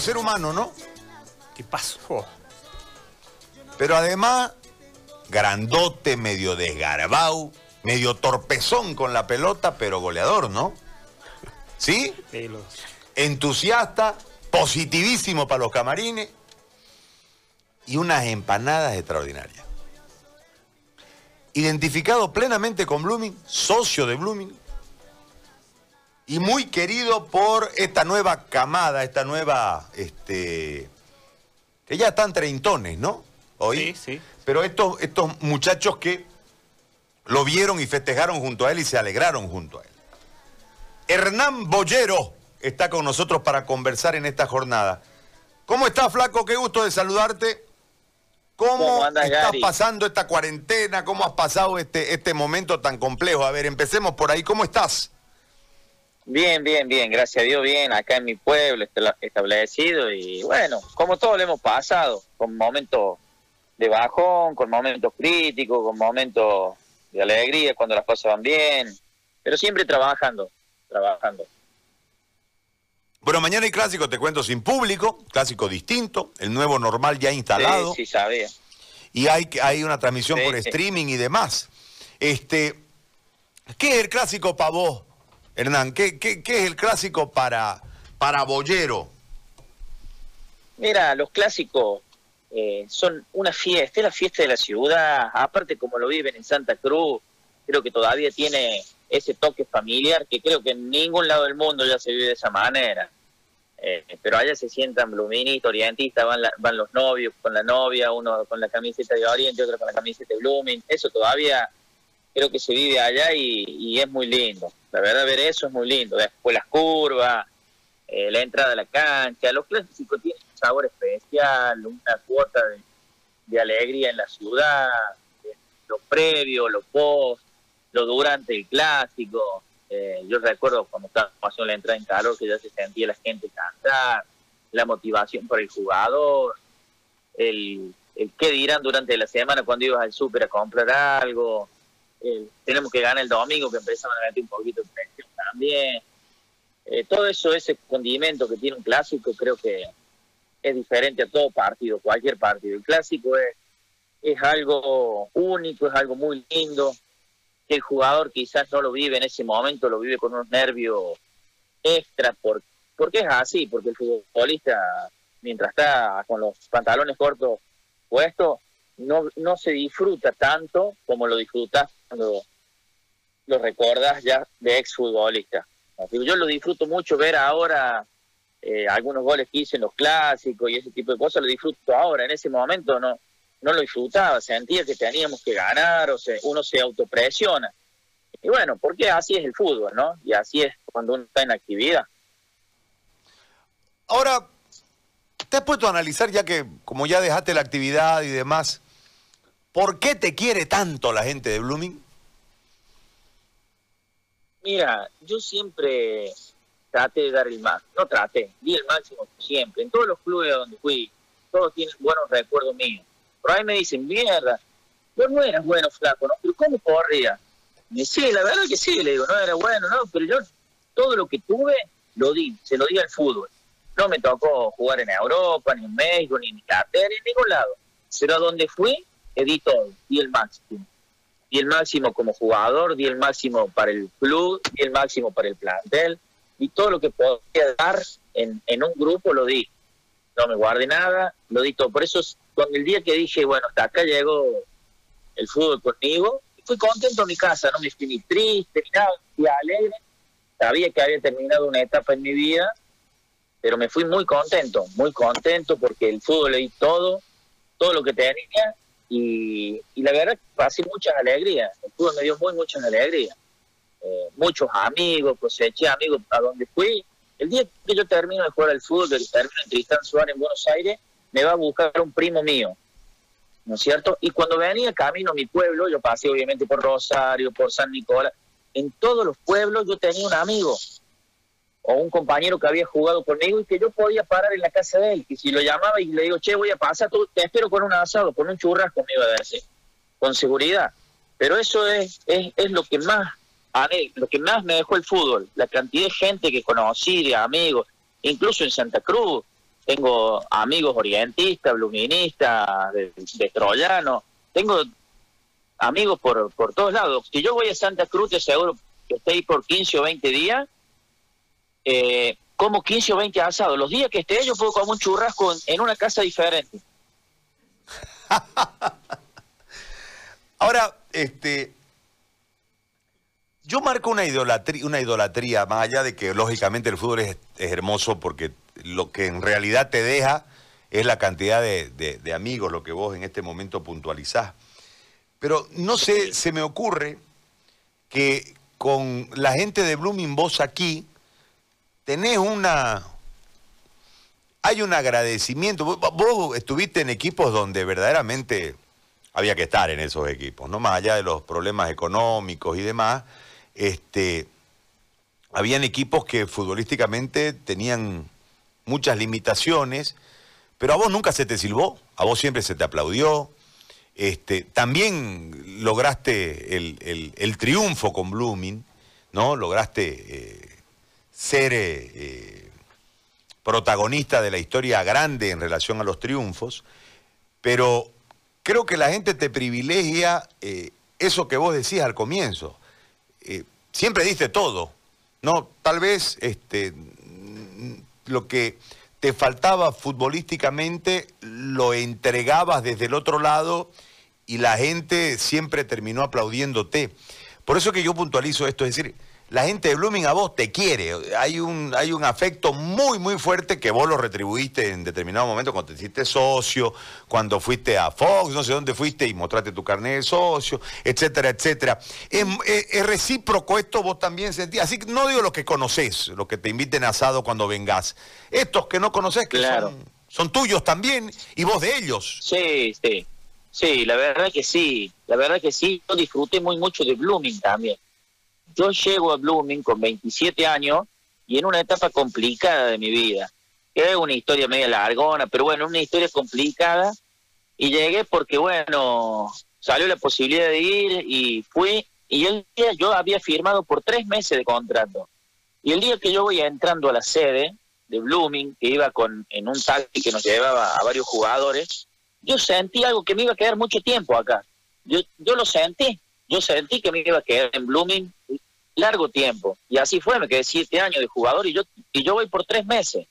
ser humano, ¿no? ¿Qué pasó? Pero además, grandote, medio desgarbado, medio torpezón con la pelota, pero goleador, ¿no? ¿Sí? Entusiasta, positivísimo para los camarines y unas empanadas extraordinarias. Identificado plenamente con Blooming, socio de Blooming y muy querido por esta nueva camada, esta nueva, este, que ya están treintones, ¿no? Hoy. Sí, sí. Pero estos, estos muchachos que lo vieron y festejaron junto a él y se alegraron junto a él. Hernán Bollero está con nosotros para conversar en esta jornada. ¿Cómo estás, Flaco? Qué gusto de saludarte. ¿Cómo, ¿Cómo andas, estás Gary? pasando esta cuarentena? ¿Cómo has pasado este, este momento tan complejo? A ver, empecemos por ahí. ¿Cómo estás? Bien, bien, bien, gracias a Dios, bien, acá en mi pueblo establecido y bueno, como todo lo hemos pasado, con momentos de bajón, con momentos críticos, con momentos de alegría cuando las cosas van bien, pero siempre trabajando, trabajando. Bueno, mañana hay clásico, te cuento, sin público, clásico distinto, el nuevo normal ya instalado. Sí, sí, sabía. y hay, hay una transmisión Sí, por sí. streaming y demás. Este, ¿Qué es el clásico para vos, Hernán? ¿Qué, qué, qué es el clásico para, para Bollero? Mira, los clásicos eh, son una fiesta, es la fiesta de la ciudad, aparte como lo viven en Santa Cruz, creo que todavía tiene ese toque familiar que creo que en ningún lado del mundo ya se vive de esa manera. Eh, pero allá se sientan bluministas, orientistas, van, van los novios con la novia, uno con la camiseta de Oriente, otro con la camiseta de Blooming, eso todavía creo que se vive allá y es muy lindo. La verdad ver eso es muy lindo. Después las curvas, eh, la entrada a la cancha, los clásicos tienen un sabor especial, una cuota de, alegría en la ciudad, eh, lo previo, lo post, lo durante el clásico. Eh, yo recuerdo cuando estaba pasando la entrada en calor que ya se sentía la gente cantar, la motivación por el jugador, el, el qué dirán durante la semana cuando ibas al súper a comprar algo, el tenemos que ganar el domingo que empezaban a meter un poquito de presión también. Eh, todo eso, ese condimento que tiene un clásico, creo que es diferente a todo partido, cualquier partido. El clásico es, es algo único, es algo muy lindo, que el jugador quizás no lo vive en ese momento, lo vive con unos nervios extra, por, porque es así, porque el futbolista, mientras está con los pantalones cortos puestos, no, no se disfruta tanto como lo disfrutas cuando lo recordas ya de exfutbolista. Yo lo disfruto mucho ver ahora eh, algunos goles que hice en los clásicos y ese tipo de cosas, lo disfruto ahora. En ese momento no, no lo disfrutaba, sentía que teníamos que ganar, o sea, uno se autopresiona. Y bueno, porque así es el fútbol, ¿no? Y así es cuando uno está en actividad. Ahora, ¿te has puesto a analizar, ya que como ya dejaste la actividad y demás, por qué te quiere tanto la gente de Blooming? Mira, yo siempre traté de dar el máximo, no traté, di el máximo siempre. En todos los clubes donde fui, todos tienen buenos recuerdos míos. Por ahí me dicen, mierda, vos no eras bueno, flaco, ¿no? Pero ¿cómo corría? Y sí, la verdad que sí, le digo, no era bueno, no, pero yo todo lo que tuve lo di, se lo di al fútbol. No me tocó jugar en Europa, ni en México, ni en Inglaterra, ni en ningún lado. Pero a donde fui, eh, di todo, di el máximo. Di el máximo como jugador, di el máximo para el club, di el máximo para el plantel, y todo lo que podía dar en, en un grupo lo di. No me guardé nada, lo di todo. Por eso, cuando el día que dije, bueno, hasta acá llegó el fútbol conmigo, fui contento en mi casa, no me fui ni triste, ni nada, fui alegre. Sabía que había terminado una etapa en mi vida, pero me fui muy contento, muy contento porque el fútbol le di todo, todo lo que tenía y, la verdad pasé muchas alegrías. El fútbol me dio muy muchas alegrías. Eh, muchos amigos, coseché amigos a donde fui. El día que yo termino de jugar al fútbol, que termino en Tristán Suárez en Buenos Aires, me va a buscar un primo mío, ¿no es cierto? Y cuando venía camino a mi pueblo, yo pasé obviamente por Rosario, por San Nicolás, en todos los pueblos yo tenía un amigo o un compañero que había jugado conmigo y que yo podía parar en la casa de él. Y si lo llamaba y le digo, che, voy a pasar, tú, te espero con un asado, con un churrasco, me iba a decir, con seguridad. Pero eso es, es, es lo que más lo que más me dejó el fútbol, la cantidad de gente que conocí, de amigos, incluso en Santa Cruz, tengo amigos orientistas, bluministas, de, de troyano, tengo amigos por, por todos lados. Si yo voy a Santa Cruz, te aseguro que ahí por 15 o 20 días, eh, como 15 o 20 asados. Los días que esté yo puedo comer un churrasco en, una casa diferente. Ahora, este, yo marco una idolatría, una idolatría, más allá de que lógicamente el fútbol es, hermoso porque lo que en realidad te deja es la cantidad de, amigos, lo que vos en este momento puntualizás. Pero no sé, se me ocurre que con la gente de Blooming vos aquí tenés una... Hay un agradecimiento. Vos, estuviste en equipos donde verdaderamente había que estar en esos equipos, ¿no? Más allá de los problemas económicos y demás, este, habían equipos que futbolísticamente tenían muchas limitaciones, pero a vos nunca se te silbó, a vos siempre se te aplaudió. Este, también lograste el, el- el triunfo con Blooming, ¿no? Lograste eh, ser eh, eh, protagonista de la historia grande en relación a los triunfos, pero creo que la gente te privilegia eh, eso que vos decías al comienzo. Siempre diste todo, ¿no? Tal vez este, lo que te faltaba futbolísticamente lo entregabas desde el otro lado y la gente siempre terminó aplaudiéndote. Por eso que yo puntualizo esto, es decir, la gente de Blooming a vos te quiere, hay un, hay un afecto muy, muy fuerte que vos lo retribuiste en determinado momento cuando te hiciste socio, cuando fuiste a Fox, no sé dónde fuiste y mostraste tu carnet de socio, etcétera, etcétera. Es, es- es recíproco esto, vos también sentís, así que no digo los que conoces, los que te inviten a asado cuando vengas, estos que no conoces que Claro. son, son tuyos también y vos de ellos. Sí, sí. Sí, la verdad que sí. La verdad que sí. Yo disfruté muy mucho de Blooming también. Yo llego a Blooming con 27 años y en una etapa complicada de mi vida. Es una historia media largona, pero bueno, una historia complicada. Y llegué porque, bueno, salió la posibilidad de ir y fui. Y el día yo había firmado por tres meses de contrato. Y el día que yo voy entrando a la sede de Blooming, que iba con en un taxi que nos llevaba a varios jugadores, yo sentí algo que me iba a quedar mucho tiempo acá. Yo, yo lo sentí, yo sentí que me iba a quedar en Blooming largo tiempo. Y así fue, me quedé siete años de jugador y yo, y yo voy por tres meses.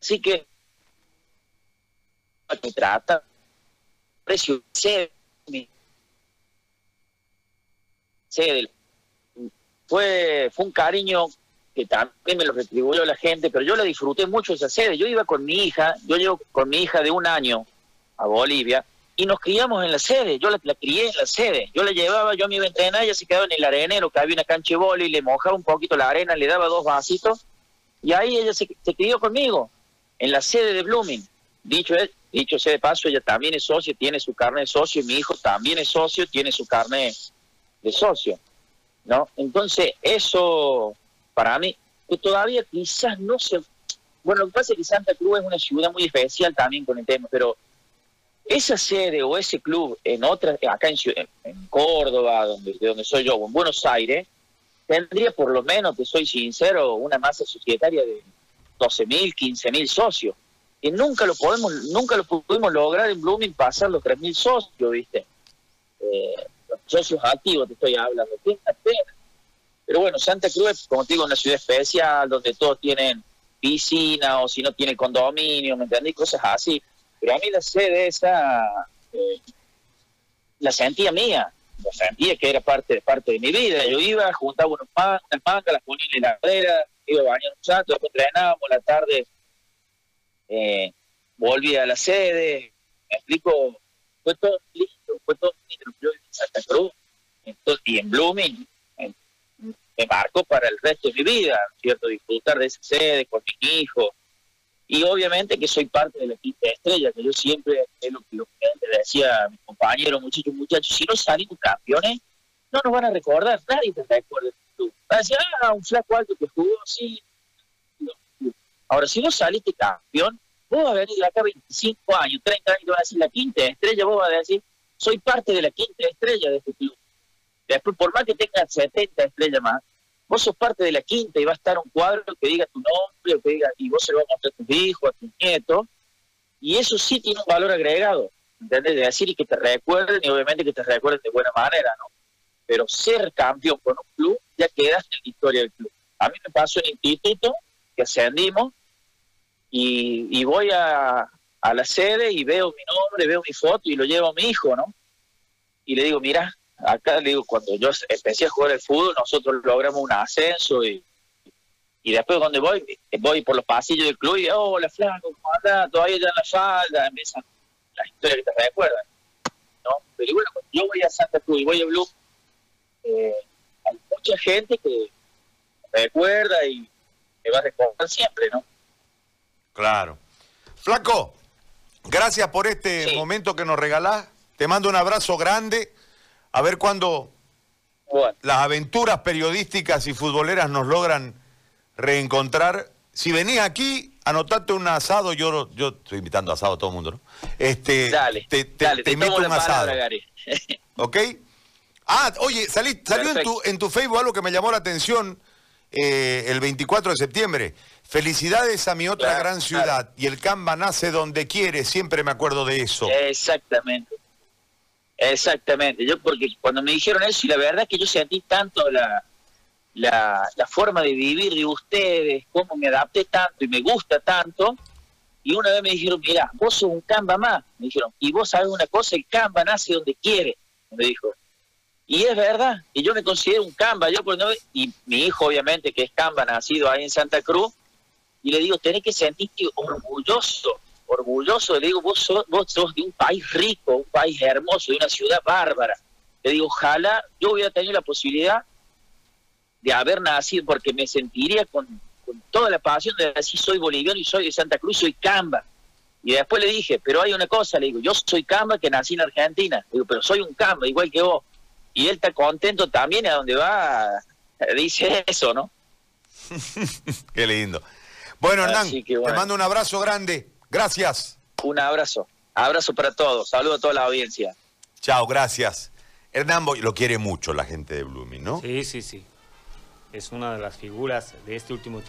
Así que me trata, precio, del- fue, fue un cariño que también me lo retribuyó la gente, pero yo la disfruté mucho esa sede. Yo iba con mi hija, yo llevo con mi hija de un año a Bolivia y nos criamos en la sede. Yo la, la crié en la sede. Yo la llevaba, yo me iba a ella se quedaba en el arenero, que había una cancha de boli, le mojaba un poquito la arena, le daba dos vasitos y ahí ella se, se crió conmigo en la sede de Blooming. Dicho, dicho sea de paso, ella también es socio, tiene su carnet de socio, y mi hijo también es socio, tiene su carnet de socio. ¿no? Entonces, eso para mí, que todavía quizás no se... Bueno, lo que pasa es que Santa Cruz es una ciudad muy especial también con el tema, pero esa sede o ese club en otras, acá en, en- Córdoba, donde, de donde soy yo, o en Buenos Aires, tendría por lo menos, te soy sincero, una masa societaria de 12.000, 15.000 socios. Que nunca lo podemos, nunca lo pudimos lograr en Blooming pasar los 3.000 socios, ¿viste? Eh, los socios activos te estoy hablando. Qué pena. Pero bueno, Santa Cruz es, como te digo, una ciudad especial donde todos tienen piscina o si no tiene condominio, ¿me entendés? Cosas así. Pero a mí la sede esa eh, la sentía mía, la sentía que era parte, parte de mi vida. Yo iba, juntaba unos mangas, las ponía en la heladera, iba a bañar un rato, después entrenábamos, la tarde eh, volví a la sede, me explico, fue todo lindo, fue todo lindo. Yo en Santa Cruz y en Blooming me marcó para el resto de mi vida, ¿cierto? Disfrutar de esa sede con mis hijos. Y obviamente que soy parte de la quinta estrella, que yo siempre, es lo, que- le decía a mis compañeros, muchachos, muchachos, si no salimos campeones, no nos van a recordar, nadie te recuerda. Tú. Van a decir, ah, un flaco alto que jugó, sí. No. Ahora, si vos saliste campeón, vos vas a venir acá 25 años, 30 años, y vas a decir la quinta estrella, vos vas a decir, soy parte de la quinta estrella de este club. Después, por más que tengas 70 estrellas más, vos sos parte de la quinta y va a estar un cuadro que diga tu nombre, o que diga, y vos se lo vas a mostrar a tus hijos, a tus nietos, y eso sí tiene un valor agregado, ¿entendés? De decir y que te recuerden, y obviamente que te recuerden de buena manera, ¿no? Pero ser campeón con un club, ya quedaste en la historia del club. A mí me pasó en el instituto, que ascendimos, y, y voy a, a la sede y veo mi nombre, veo mi foto y lo llevo a mi hijo, ¿no? Y le digo, mira, acá digo, cuando yo empecé a jugar el fútbol, nosotros logramos un ascenso y, y después cuando voy, voy por los pasillos del club y, oh, hola flaco, ¿cómo andás? Todavía ya en la falda, empiezan las historias que te recuerdan, ¿no? Pero bueno, cuando yo voy a Santa Cruz y voy a Blue, eh, hay mucha gente que me recuerda y me va a recordar siempre, ¿no? Claro. Flaco, gracias por este Sí. momento que nos regalás. Te mando un abrazo grande. A ver cuándo Bueno, las aventuras periodísticas y futboleras nos logran reencontrar. Si venís aquí, anotate un asado. Yo, yo estoy invitando asado a todo el mundo, ¿no? Este, dale, te, te- dale, te te, invito un asado. palabra. ¿Ok? Ah, oye, salí, salió en tu, en tu Facebook algo que me llamó la atención eh, el 24 de septiembre. Felicidades a mi otra Claro, gran ciudad. Y el Canva nace donde quiere. Siempre me acuerdo de eso. Exactamente. Exactamente. Yo porque cuando me dijeron eso, y la verdad que yo sentí tanto la, la, la forma de vivir de ustedes, cómo me adapté tanto y me gusta tanto, y una vez me dijeron, mira, vos sos un Canva más, me dijeron, y vos sabes una cosa, el Canva nace donde quiere, me dijo. Y es verdad, y yo me considero un Canva, yo por no- y mi hijo obviamente que es Canva, nacido ahí en Santa Cruz, y le digo, tenés que sentirte orgulloso, orgulloso, le digo, vos sos, vos sos de un país rico, un país hermoso, de una ciudad bárbara. Le digo, ojalá yo hubiera tenido la posibilidad de haber nacido, porque me sentiría con, con toda la pasión de decir, soy boliviano y soy de Santa Cruz, soy Camba. Y después le dije, pero hay una cosa, le digo, yo soy Camba que nací en Argentina, le digo, pero soy un Camba, igual que vos. Y él está contento también a donde va, dice eso, ¿no? Qué lindo. Bueno, Hernán, te mando un abrazo grande. Gracias. Un abrazo, abrazo para todos, saludo a toda la audiencia. Chao, gracias. Hernán Boy- lo quiere mucho la gente de Blooming, ¿no? Sí, sí, sí. Es una de las figuras de este último